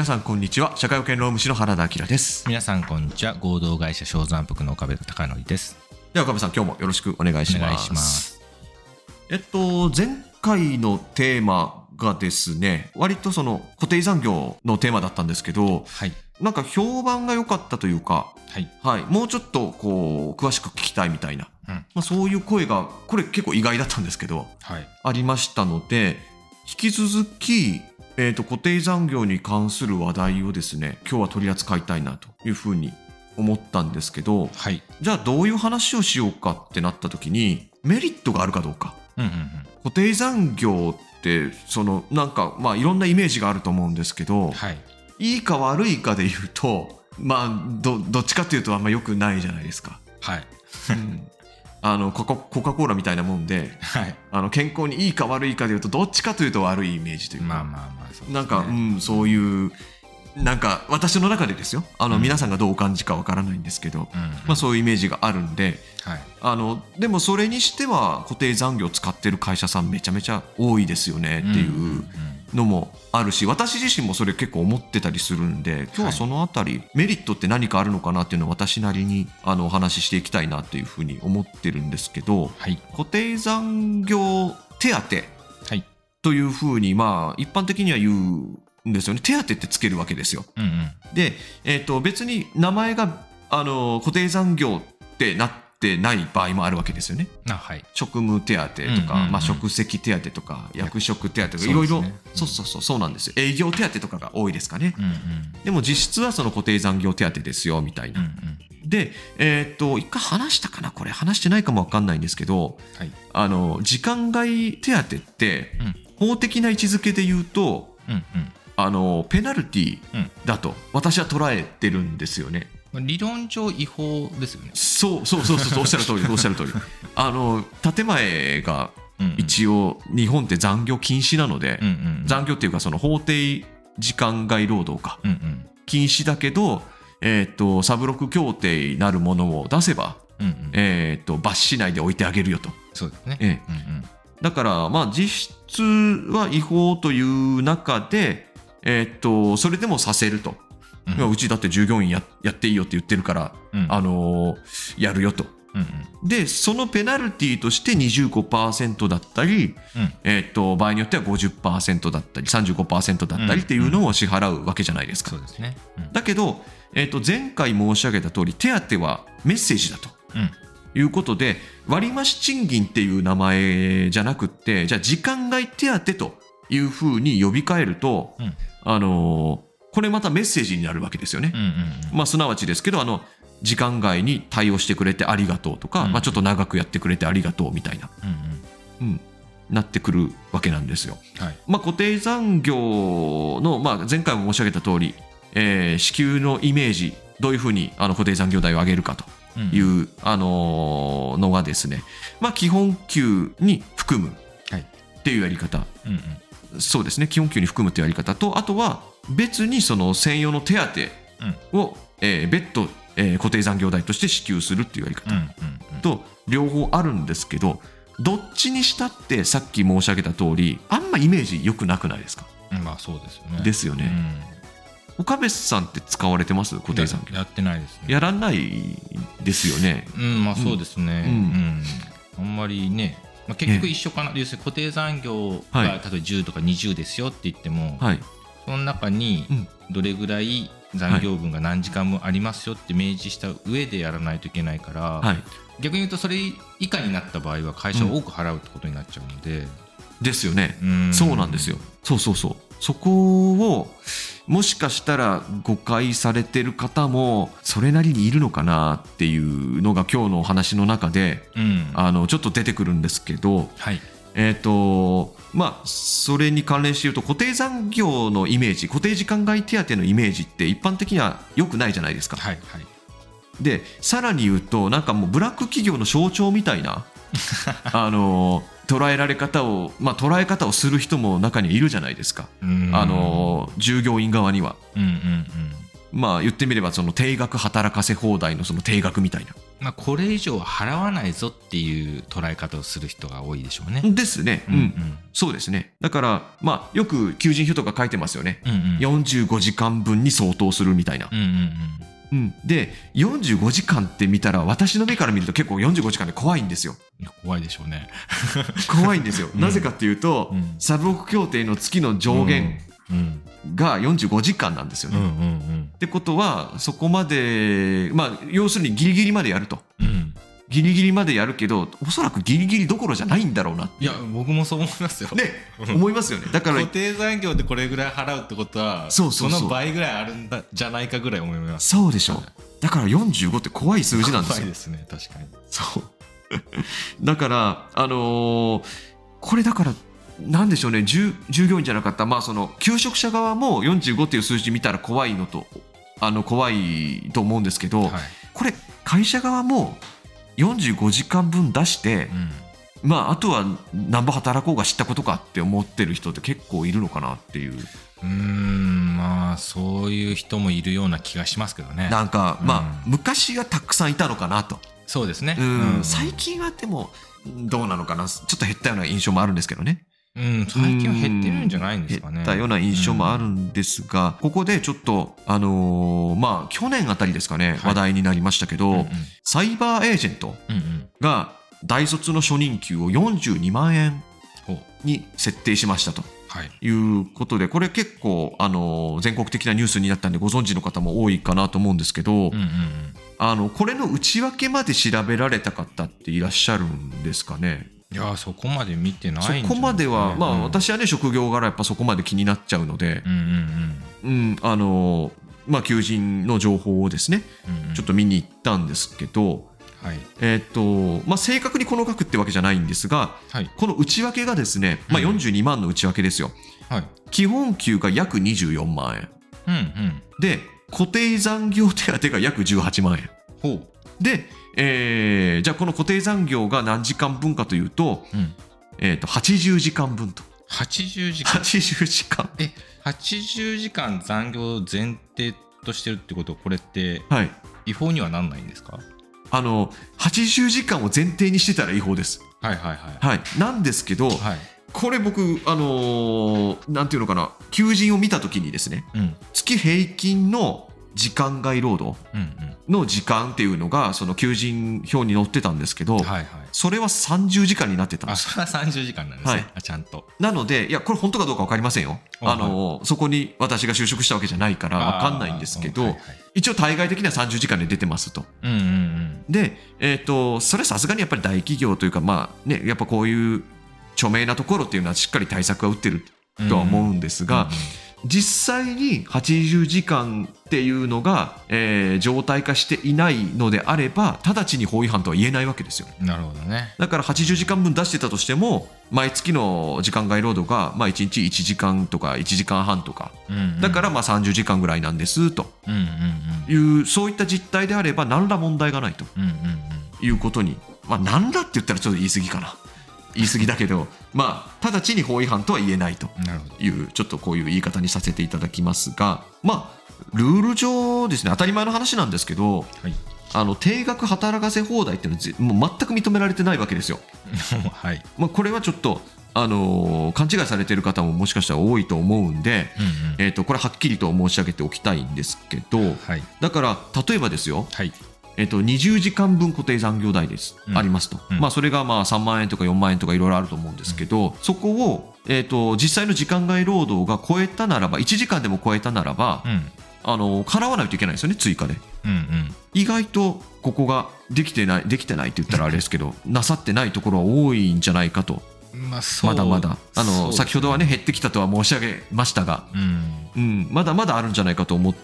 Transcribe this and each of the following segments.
皆さんこんにちは。社会保険労務士の原田明です。皆さんこんにちは。合同会社小山福の岡部孝則です。では岡部さん今日もよろしくお願いします。お願いします。えっと前回のテーマがですね割とその固定残業のテーマだったんですけどはい。なんか評判が良かったというかはい。はい、もうちょっとこう詳しく聞きたいみたいな、うん。まあ、そういう声がこれ結構意外だったんですけどはい。ありましたので引き続き、えー、と固定残業に関する話題をですね今日は取り扱いたいなというふうに思ったんですけどはい。じゃあどういう話をしようかってなった時にメリットがあるかどうか。うんうん固定残業ってそのなんかまあいろんなイメージがあると思うんですけどうんはい。いいか悪いかで言うとまあどどっちかっていうとあんま良くないじゃないですか。はい。うんあのコカコカ・コーラみたいなもんではい。あの健康にいいか悪いかでいうとどっちかというと悪いイメージというか、まあまあまあそうね。なんか、うん、そういうなんか私の中でですよ。あの、うん。皆さんがどうお感じかわからないんですけど、うんうん。まあ、そういうイメージがあるんで。はい。あのでもそれにしては固定残業使ってる会社さんめちゃめちゃ多いですよねっていんんうのもあるし私自身もそれ結構思ってたりするんで今日はそのあたり、メリットって何かあるのかなっていうのを私なりにあのお話ししていきたいなっていうふうに思ってるんですけどはい。固定残業手当はい。というふうにまあ一般的には言うんですよね。手当ってつけるわけですよ。うんうん。で、えー、と別に名前があの固定残業ってなってない場合もあるわけですよね。あはい。職務手当とか、まあ、職責手当とか役職手当とかいろいろそうそうそうそうなんですよ。営業手当とかが多いですかね。うんうんでも実質はその固定残業手当ですよみたいな。うんうん。で、えっ、と一回話したかなこれ。話してないかもわかんないんですけどはい。あの時間外手当ってうん。法的な位置づけで言うとうんうん。あのペナルティうん。だと私は捉えてるんですよね。まあ理論上違法ですよね。そうそうそうそうおっしゃる通りおっしゃる通り。あの建前が一応日本って残業禁止なので、うんうん残業っていうかその法定時間外労働か。うんうん。禁止だけど、えー、とサブロック協定なるものを出せば、うんうん。えー、と罰しないで置いてあげるよと。そうですね。えうんうん。だから、まあ、実質は違法という中で、えー、とそれでもさせると、うん。いやうちだって従業員ややっていいよって言ってるから、うん。あのーやるよと。うんでそのペナルティとして25%だったり、うん。えー、と場合によっては50%だったり35%だったりっていうのを支払うわけじゃないですか。そうですね。うん。だけど、えー、と前回申し上げた通り手当はメッセージだと。うん。いうことで割増賃金っていう名前じゃなくってじゃあ時間外手当というふうに呼び替えると、うん。あのーこれまたメッセージになるわけですよね。うんうんうん。まあ、すなわちですけどあの時間外に対応してくれてありがとうとか、うん。まあ、ちょっと長くやってくれてありがとうみたいな、うんうん。うん、なってくるわけなんですよ。はい。まあ、固定残業の、まあ、前回も申し上げた通り、えー支給のイメージどういうふうにあの固定残業代を上げるかとうんいう、あのーのがですね、まあ、基本給に含むはい。っていうやり方、うんうんそうですね。基本給に含むというやり方とあとは別にその専用の手当を、えー別途、えー固定残業代として支給するっていうやり方うんうんうん。と両方あるんですけどどっちにしたってさっき申し上げた通りあんまイメージ良くなくないですか？うんまあそうですよね。ですよね、岡部さんって使われてます？固定残業。ややってないですね。やらないですよね。うんまあそうですね。ううん。ん、あんまりね、まあ、結局一緒かな、要するに固定残業が、はい。例えば10とか20ですよって言っても、はい。その中にうん。どれぐらい残業分が何時間もありますよって明示した上でやらないといけないから、はい。逆に言うとそれ以下になった場合は会社を多く払うってことになっちゃうので、ですよね。うん。そうなんですよ。そうそうそう。そこをもしかしたら誤解されてる方もそれなりにいるのかなっていうのが今日のお話の中でうん。あのちょっと出てくるんですけど、はい。えっ、とまあそれに関連して言うと固定残業のイメージ固定時間外手当のイメージって一般的には良くないじゃないですか。はいはい。でさらに言うとなんかもうブラック企業の象徴みたいなあの捉えられ方を、まあ、捉え方をする人も中にはいるじゃないですか、うんあの従業員側には。うんうんまあ言ってみればその定額働かせ放題のその定額みたいな、まあ、これ以上払わないぞっていう捉え方をする人が多いでしょうね。ですね。うん。うんそうですね。だから、まあ、よく求人票とか書いてますよね。うんうん45時間分に相当するみたいな。うんうんうん。で、45時間って見たら、私の目から見ると結構45時間で怖いんですよ。いや怖いでしょうね。怖いんですよ。うんなぜかっていうと、うんサブロック協定の月の上限うんが45時間なんですよね。うんうんってことは、そこまで、まあ、要するにギリギリまでやると。うんうんギリギリまでやるけど、おそらくギリギリどころじゃないんだろうな。いや僕もそう思いますよ。ね、うん思いますよね。だから固、定残業でこれぐらい払うってことはそうそうそうの倍ぐらいあるんだじゃないかぐらい思います。そうでしょ。だから45って怖い数字なんですよ怖い。ですね確かに。そう。だから、あのーこれだから、なんでしょうね、従従業員じゃなかった、まあ、その、求職者側も45っていう数字見たら怖いのと、あの、怖いと思うんですけど、はいこれ、会社側も45時間分出してう、んまあ、あとは何ぼ働こうが知ったことかって思ってる人って結構いるのかなっていう。うーんまあそういう人もいるような気がしますけどね。なんか、まあ、う昔はたくさんいたのかなと。そうですね。うん、最近はでも、どうなのかな、ちょっと減ったような印象もあるんですけどね。うん最近は減ってるんじゃないんですかね。減ったような印象もあるんですが、ここでちょっと、あのーまあ、去年あたりですかね、はい話題になりましたけど、うんうんサイバーエージェントうんうんが大卒の初任給を42万円に設定しましたとはい。いうことで、これ結構、あのー全国的なニュースになったんでご存知の方も多いかなと思うんですけど、うんうんうんあの、これの内訳まで調べられた方っていらっしゃるんですかね？いやそこまで見てないんそこまでは、まあ、うん私はね、職業柄やっぱそこまで気になっちゃうので、うんうんうん、あの、まあ、求人の情報をですね、うんうん。ちょっと見に行ったんですけど、はい。えっと、まあ、正確にこの額ってわけじゃないんですが、はい。この内訳がですね、まあ、うん。42万の内訳ですよ。はい。基本給が約24万円。うんうん。で、固定残業手当が約18万円。ほうで、えーじゃあこの固定残業が何時間分かというと、うんえっと、80時間分と。80時間80時間。え80時間残業を前提としてるってこと？これってはい。違法にはなんないんですか？あの、80時間を前提にしてたら違法です。はいはいはいはい。なんですけど、はいこれ僕、あのーなんていうのかな、求人を見たときにですね、うん月平均の時間外労働うんの時間っていうのが、その求人表に載ってたんですけど、それは30時間になってたんです。あそれは30時間なんですね、はい。あちゃんと。なので、いや、これ本当かどうか分かりませんよ。ああのーそこに私が就職したわけじゃないから分かんないんですけど、一応対外的には30時間で出てますと。うんうんうん。で、えっ、と、それはさすがにやっぱり大企業というか、まあね、やっぱこういう著名なところっていうのはしっかり対策は打ってるとは思うんですが、実際に80時間っていうのが、えー状態化していないのであれば、直ちに法違反とは言えないわけですよ。うんなるほどね。だから80時間分出してたとしても、毎月の時間外労働が、まあ、1日1時間とか1時間半とか、うんうん。だからまあ30時間ぐらいなんですと。うんうんうんいう、そういった実態であれば、何ら問題がないと。うんうんいうことに、まあ、何らって言ったらちょっと言い過ぎかな。言い過ぎだけど、まあ、直ちに法違反とは言えないという、ちょっとこういう言い方にさせていただきますが、まあ、ルール上ですね、当たり前の話なんですけど、はい。あの定額働かせ放題っていうのはぜもう全く認められてないわけですよ。はい。まあ、これはちょっと、あのー勘違いされている方ももしかしたら多いと思うんで、うんうん。えー、とこれはっきりと申し上げておきたいんですけどはい。だから例えばですよ、はいえー、と20時間分固定残業代です、うん。ありますと、うん。まあ、それがまあ3万円とか4万円とかいろいろあると思うんですけど、そこを、えー、と実際の時間外労働が超えたならば1時間でも超えたならば、うん。あの払わないといけないですよね追加で。うんうん。意外とここができてないできてないって言ったらあれですけど なさってないところは多いんじゃないかと。まあまだまだ。あの、ね。先ほどはね減ってきたとは申し上げましたが、うん。うん、まだまだあるんじゃないかと思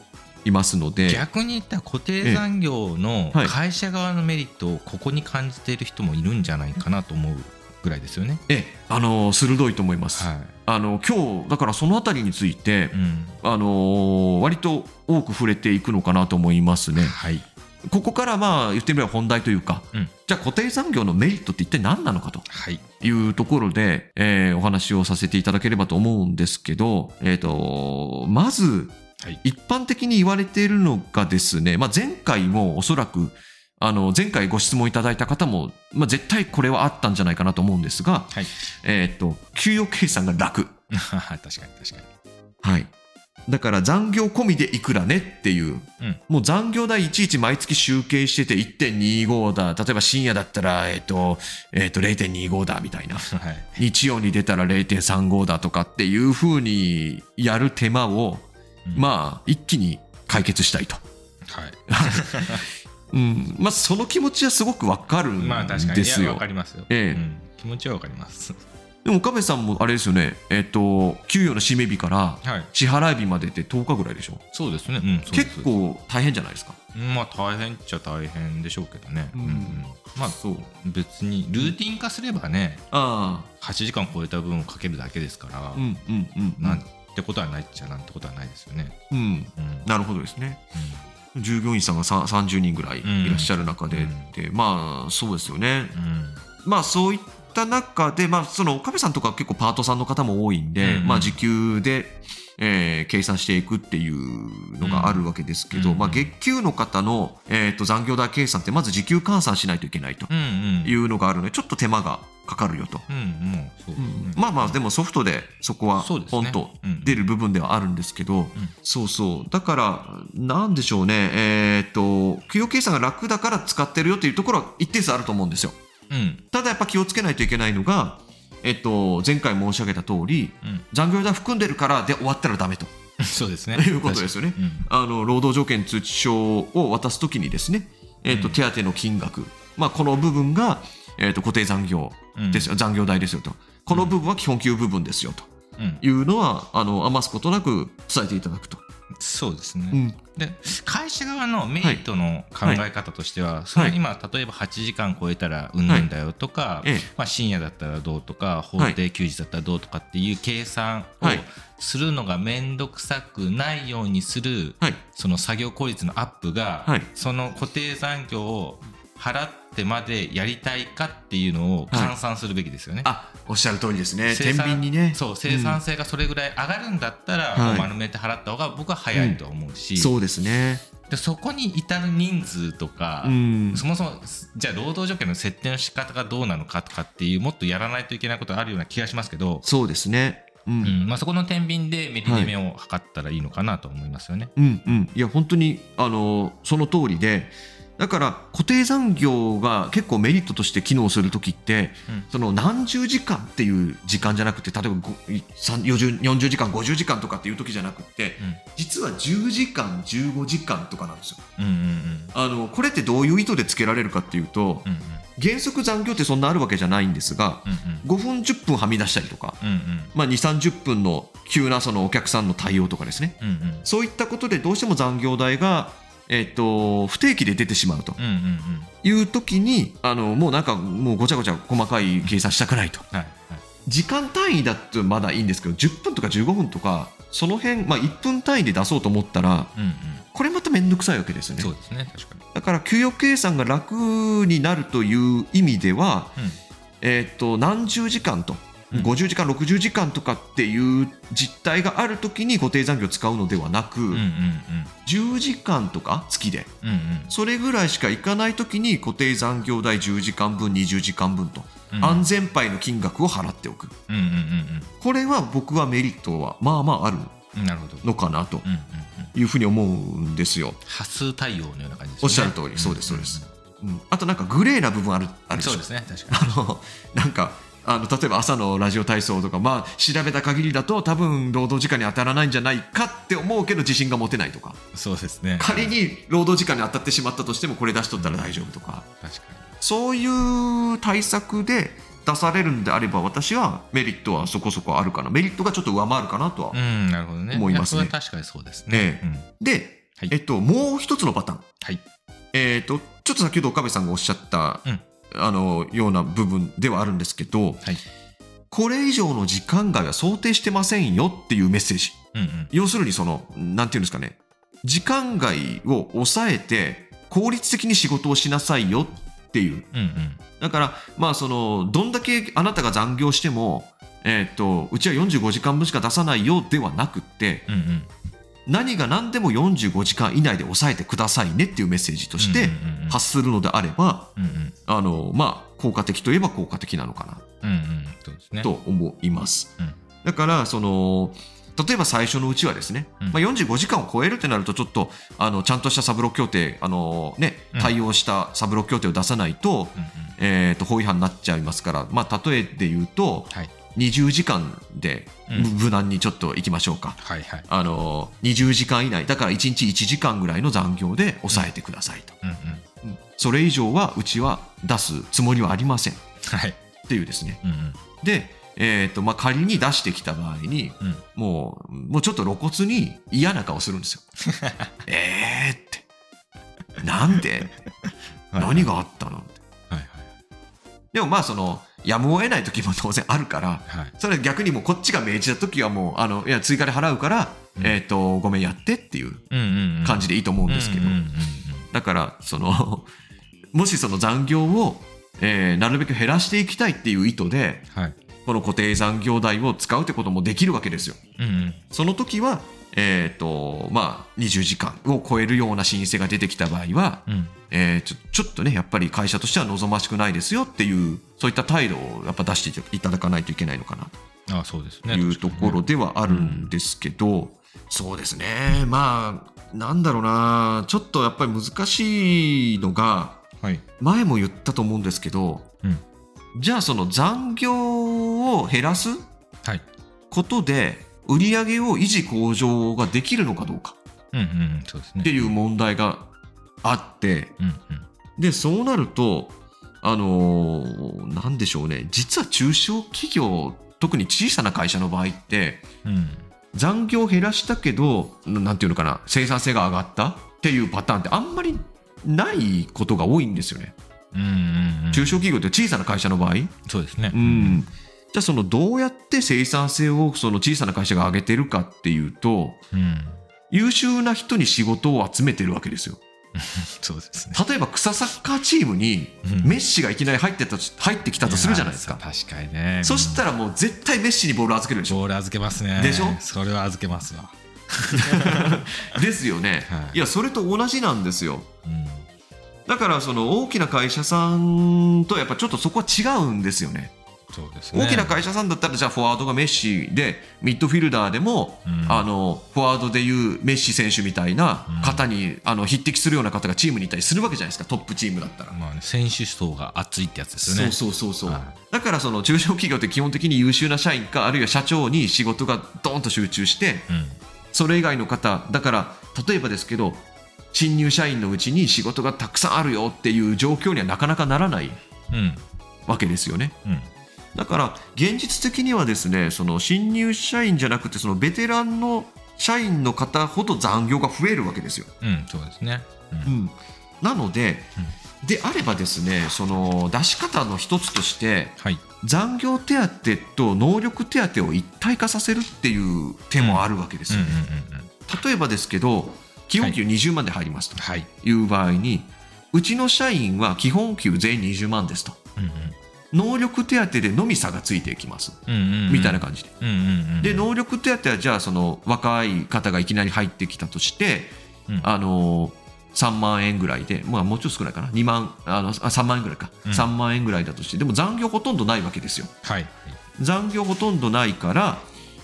いますので逆に言ったら固定残業のはい会社側のメリットをここに感じている人もいるんじゃないかなと思うぐらいですよね。ええあの鋭いと思います、はい。あの今日だからそのあたりについてう、ん。あの割と多く触れていくのかなと思いますね。はい。ここからまあ言ってみれば本題というか、うん。じゃあ固定残業のメリットって一体何なのかとはい。いうところで、えーお話をさせていただければと思うんですけど、えー、とまずはい。一般的に言われているのがですね、まあ、前回もおそらくあの前回ご質問いただいた方も、まあ、絶対これはあったんじゃないかなと思うんですが、はい。えっと給与計算が楽。確かに確かに。はい。だから残業込みでいくらねっていう、うん。もう残業代いちいち毎月集計してて1.25だ、例えば深夜だったら、えっ、と、えっ、と、0.25だみたいな。はい。日曜に出たら0.35だとかっていう風にやる手間を、うんまあ、一気に解決したいと。はい うん。まあ、その気持ちはすごくわかるんまあ確かにですよいやわか。りますよ、ええうん気持ちはわかりますでも岡部さんもあれですよね、えっ、と、給与の締め日からはい支払い日までって10日ぐらいでしょ？そうですね、うん、結構大変じゃないですか。まあ大変っちゃ大変でしょうけどね、うんうんまあそう。別にルーティン化すればねあ8時間超えた分をかけるだけですから、あ。うんうんうん。なんてことはないっちゃなんてことはないですよね、うん。うんなるほどですね。従業員さんがさ30人ぐらいいらっしゃる中で、うんでまあそうですよね。うんうんまあそういった中で、まあその岡部さんとか結構パートさんの方も多いんで、うんうん。まあ時給で、えー計算していくっていうのがあるわけですけど、うんまあ月給の方の、えー、と残業代計算ってまず時給換算しないといけないというのがあるので、ちょっと手間がかかるよと。まあまあでもソフトでそこはポンとうん出る部分ではあるんですけど、そうそう。だからなんでしょうね。えっ、と給与計算が楽だから使ってるよっていうところは一定数あると思うんですようん。ただやっぱ気をつけないといけないのがえっ、と前回申し上げた通りうん。残業代含んでるからで終わったらダメと。う んそうですね。いうことですよね。うん。あの労働条件通知書を渡すときにですね、えっとうん手当の金額、まあ、この部分が、えっと固定残業うん。ですよ、残業代ですよと。この部分は基本給部分ですよとうん。いうのはあの余すことなく伝えていただくと。そうですね、うん。で会社側のメリットの考え方としては、それ今例えば8時間超えたらうんぬんだよとか、ええ。まあ、深夜だったらどうとか法定休日だったらどうとかっていう計算をはい。するのが面倒くさくないようにするはい。その作業効率のアップが、はい。その固定残業を払ってまでやりたいかっていうのを換算するべきですよね。あおっしゃる通りですね。天生産秤にね。そう生産性がそれぐらい上がるんだったら、う丸めて払った方が僕は早いと思うし、そうですね。でそこに至る人数とか、うん。そもそもじゃあ労働条件の設定の仕方がどうなのかとかっていうもっとやらないといけないことあるような気がしますけど、そうですね。うん、うん。まあ、そこの天秤でメリデメを測ったらいいのかなと思いますよね。うんうん。いや本当にあのその通りでだから固定残業が結構メリットとして機能する時って、うん。その何十時間っていう時間じゃなくて例えばごさん40 40時間50時間とかっていう時じゃなくて実は10時間15時間とかなんですよ。うんうんうん。あのこれってどういう意図でつけられるかっていうとうんうん。原則残業ってそんなあるわけじゃないんですがうん5分10分はみ出したりとか、うんうん。まあ、2 3 0分の急なそのお客さんの対応とかですね。うんうん。そういったことでどうしても残業代が、えっと不定期で出てしまうと。いう時にあのもうなんかもうごちゃごちゃ細かい計算したくないと。はいはい。時間単位だとまだいいんですけど10分とか15分とかその辺、まあ、1分単位で出そうと思ったらうんうん。これまた面倒くさいわけですよね。そうですね確かに。だから給与計算が楽になるという意味では、うん。えっと何十時間と。うん50時間60時間とかっていう実態がある時に固定残業を使うのではなく、うんうんうん。10時間とか月でうんうん。それぐらいしかいかない時に固定残業代10時間分20時間分と、うん。安全牌の金額を払っておく。うんうんうんこれは僕はメリットはまあまあある。の。かなというふうに思うんですよ、波数対応のような感じですね。おっしゃる通り。そうですそうです。うん、あとなんかグレーな部分あるあるでしょ。そうですね。確かに。あのなんかあの例えば朝のラジオ体操とか、まあ、調べた限りだと多分労働時間に当たらないんじゃないかって思うけど自信が持てないとかそうですね。仮に労働時間に当たってしまったとしてもこれ出しとったら大丈夫とか確かそういう対策で出されるんであれば私はメリットはそこそこあるかなメリットがちょっと上回るかなとは、に。うんなるほどね。思いますねやそれは確かにそうですね。ねうんで、はいえっと、もう一つのパターン、はい。えっと、ちょっと先ほど岡部さんがおっしゃった、うんあのような部分ではあるんですけど、はい。これ以上の時間外は想定してませんよっていうメッセージ。うんうん。要するにそのなんていうんですかね。時間外を抑えて効率的に仕事をしなさいよっていう。うんうん。だからまあそのどんだけあなたが残業してもえー、とうちは45時間分しか出さないよではなくってうんうん何が何でも45時間以内で抑えてくださいねっていうメッセージとして発するのであれば、あのまあ効果的といえば効果的なのかな。と思います。だからその例えば最初のうちはですね、うん、まあ、45時間を超えるってなるとちょっとあのちゃんとしたサブロ協定あの、ね、対応したサブロ協定を出さないと,、えー、と法違反になっちゃいますから、まあ、例えで言うと、はい、20時間で無難にちょっといきましょうか、はいはい、あの20時間以内だから1日1時間ぐらいの残業で抑えてくださいと、うんうん、それ以上はうちは出すつもりはありません、はい、っていうですね、うんうん、でえーとまあ、仮に出してきた場合に、うん、もうもうちょっと露骨に嫌な顔するんですよ。えーって。なんで？何があったの？って、はいはい。でもまあそのやむを得ない時も当然あるから、はい、それ逆にもうこっちが命じた時はもうあのいや追加で払うから、うん、えーと、ごめんやってっていう感じでいいと思うんですけど。だからそのもしその残業を、えー、なるべく減らしていきたいっていう意図で、はいこの固定残業代を使うってこともできるわけですよ。うんうん、その時は、えーとまあ、20時間を超えるような申請が出てきた場合は、うん、えー、ちょちょっとねやっぱり会社としては望ましくないですよっていうそういった態度をやっぱ出していただかないといけないのかな。というところではあるんですけど、ねうん、そうですね。まあなんだろうな。ちょっとやっぱり難しいのが、はい、前も言ったと思うんですけど、うん、じゃあその残業を減らすことで売り上げを維持向上ができるのかどうか。っていう問題があって、でそうなるとあのー、なんでしょうね。実は中小企業特に小さな会社の場合って、うん、残業を減らしたけどなんていうのかな生産性が上がったっていうパターンってあんまりないことが多いんですよね。中小企業って小さな会社の場合？そうですね、うん、じゃあそのどうやって生産性をその小さな会社が上げてるかっていうと、うん、優秀な人に仕事を集めてるわけですよ。そうですね、例えば草サッカーチームにメッシがいきなり入ってた入ってきたとするじゃないですか。確かにね。そしたらもう絶対メッシにボール預けるでしょ。ボール預けますね。でしょ？それは預けますわ。ですよね、はい。いや、それと同じなんですよ。うんだからその大きな会社さんとやっぱちょっとそこは違うんですよね。そうですね、大きな会社さんだったらじゃあフォワードがメッシでミッドフィルダーでも、うん、あのフォワードでいうメッシ選手みたいな方に、うん、あの匹敵するような方がチームにいたりするわけじゃないですかトップチームだったら、まあね、選手層が厚いってやつですよね。そうそうそうそう、はい、だからその中小企業って基本的に優秀な社員かあるいは社長に仕事がドーンと集中して、うん、それ以外の方だから例えばですけど新入社員のうちに仕事がたくさんあるよっていう状況にはなかなかならない、わけですよね。うん、だから現実的にはですねその新入社員じゃなくてそのベテランの社員の方ほど残業が増えるわけですよ。うん、そうですね、うん、なので、であればですねその出し方の一つとして、はい、残業手当と能力手当を一体化させるっていう手もあるわけですよね。例えばですけど基本給20万で入りますと。い。う場合に、うちの社員は基本給全員20万ですと。能力手当でのみ差がついていきます、みたいな感じで。で能力手当はじゃあその若い方がいきなり入ってきたとして、あの3万円ぐらいで、まあ、もうちょっと少ないかな。2万あのあ3万円ぐらいか、うん、3万円ぐらいだとしてでも残業ほとんどないわけですよ。はい、残業ほとんどないから、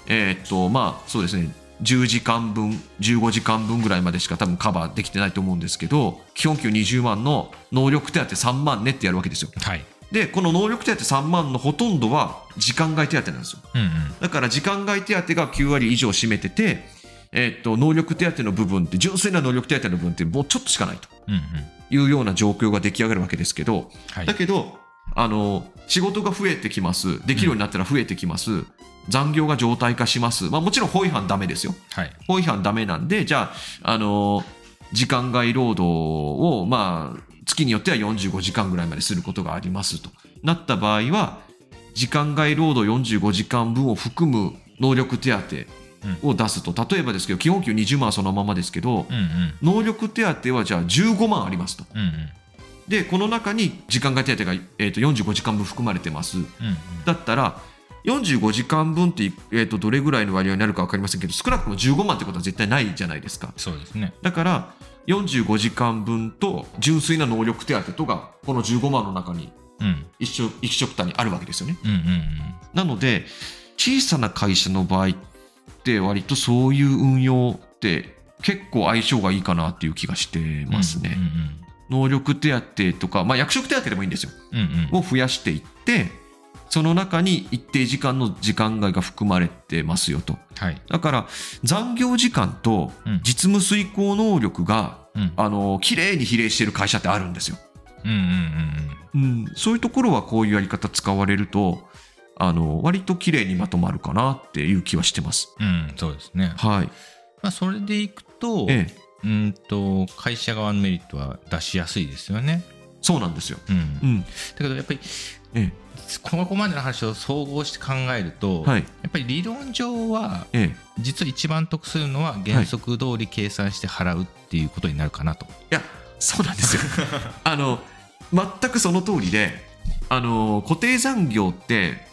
えー、っとまあそうですね10時間分15時間分ぐらいまでしか多分カバーできてないと思うんですけど基本給20万の能力手当3万ねってやるわけですよ。はい、でこの能力手当3万のほとんどは時間外手当なんですよ、うんうん、だから時間外手当が9割以上占めてて、えー、っと能力手当の部分って純粋な能力手当の部分ってもうちょっとしかないというような状況が出来上がるわけですけど、はい、だけどあの仕事が増えてきますできるようになったら増えてきます、うん残業が常態化します。まあ、もちろん法違反ダメですよ。はい、法違反ダメなんで、じゃあ、あの時間外労働を、まあ、月によっては45時間ぐらいまですることがありますとなった場合は、時間外労働45時間分を含む能力手当を出すと、例えばですけど、基本給20万はそのままですけど、うんうん、能力手当はじゃあ15万ありますと。うんうん。でこの中に時間外手当が、えー、と45時間分含まれてます、うんうん、だったら45時間分って、えー、とどれぐらいの割合になるか分かりませんけど少なくとも15万ってことは絶対ないじゃないですか。そうですね。だから45時間分と純粋な能力手当とがこの15万の中にうん。一緒一緒くたにあるわけですよね。うんうんうんなので小さな会社の場合って割とそういう運用って結構相性がいいかなっていう気がしてますね、うんうん。能力手当とか、まあ、役職手当でもいいんですよ。うんうん。を増やしていってその中に一定時間の時間外が含まれてますよと。はい。だから残業時間とうん。実務遂行能力が、うん。あの綺麗に比例してる会社ってあるんですよ、うんうんうんうん、そういうところはこういうやり方使われるとあの割と綺麗にまとまるかなっていう気はしてます。うんうんそうですね。はい。まあそれでいくとええ。うんと会社側のメリットは出しやすいですよね。そうなんですよ。うん。うん。だけどやっぱりえここまでの話を総合して考えると、えはい。やっぱり理論上はええ。実は一番得するのは原則通り計算して払うっていうことになるかなと。いやそうなんですよ。あの全くその通りであの固定残業って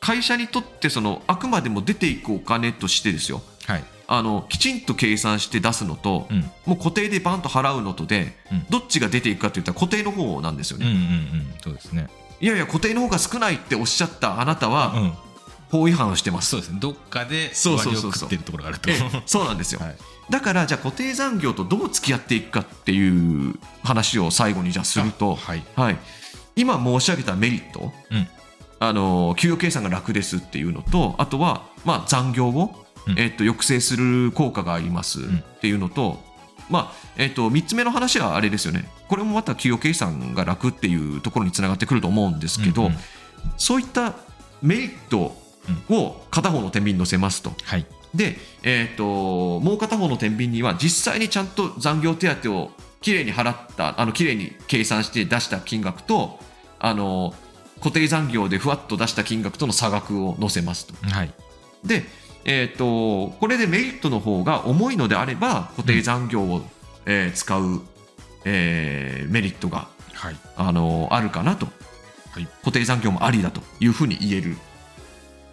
会社にとってそのあくまでも出ていくお金としてですよ。はい。あのきちんと計算して出すのと、うん。もう固定でバンと払うのとで、うん。どっちが出ていくかといったら固定の方なんですよね、うんうんうん。そうですね。いやいや固定の方が少ないっておっしゃったあなたはうん。法違反をしてます、そうですね。どっかでそうそう割をそう。そう食ってるところがあると。ええそうなんですよ、はい。だからじゃあ固定残業とどう付き合っていくかっていう話を最後にじゃあすると、はい。はい、今申し上げたメリット、うん。あの給与計算が楽ですっていうのとあとは、まあ、残業を、うん。えっと抑制する効果がありますっていうのと、まあえっと3つ目の話はあれですよねこれもまた給与計算が楽っていうところにつながってくると思うんですけど、うんうんそういったメリットを片方の天秤に乗せますと。はいで、えー、ともう片方の天秤には実際にちゃんと残業手当をきれいに払ったあのきれいに計算して出した金額とあの固定残業でふわっと出した金額との差額を載せますと。はいで、えー、とこれでメリットの方が重いのであれば固定残業を、えー使う、えーメリットがはい。あのあるかなと、はい。固定残業もありだというふうに言える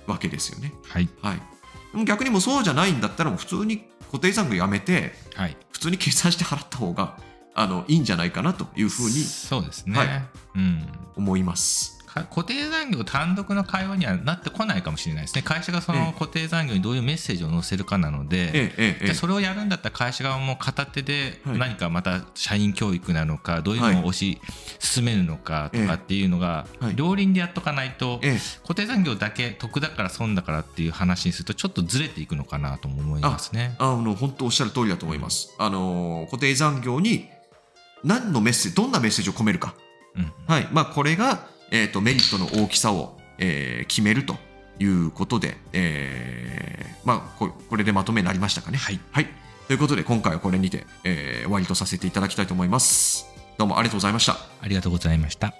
わけですよね。はい。はい、逆にもうそうじゃないんだったら普通に固定残業やめてはい。普通に計算して払った方があのいいんじゃないかなというふうにそうですね。はい。うん。思います。か固定残業単独の会話にはなってこないかもしれないですね。会社がそええ。の固定残業にどういうメッセージを載せるかなので、じそれをやるんだったら会社側も片手ではい。何かまた社員教育なのかどういうのを推し進めるのかとかっていうのが両輪でやっとかないとええ。固定残業だけ得だから損だからっていう話にするとちょっとずれていくのかなとも思いますね。あの本当おっしゃる通りだと思います。あの固定残業に何のメッセージどんなメッセージを込めるか、うん。はい。まあ、これが、えー、とメリットの大きさを、えー決めるということで、えーまあ、ここれでまとめになりましたかね。はい、はい。ということで、今回はこれにて、えー終わりとさせていただきたいと思います。どうもありがとうございました。ありがとうございました。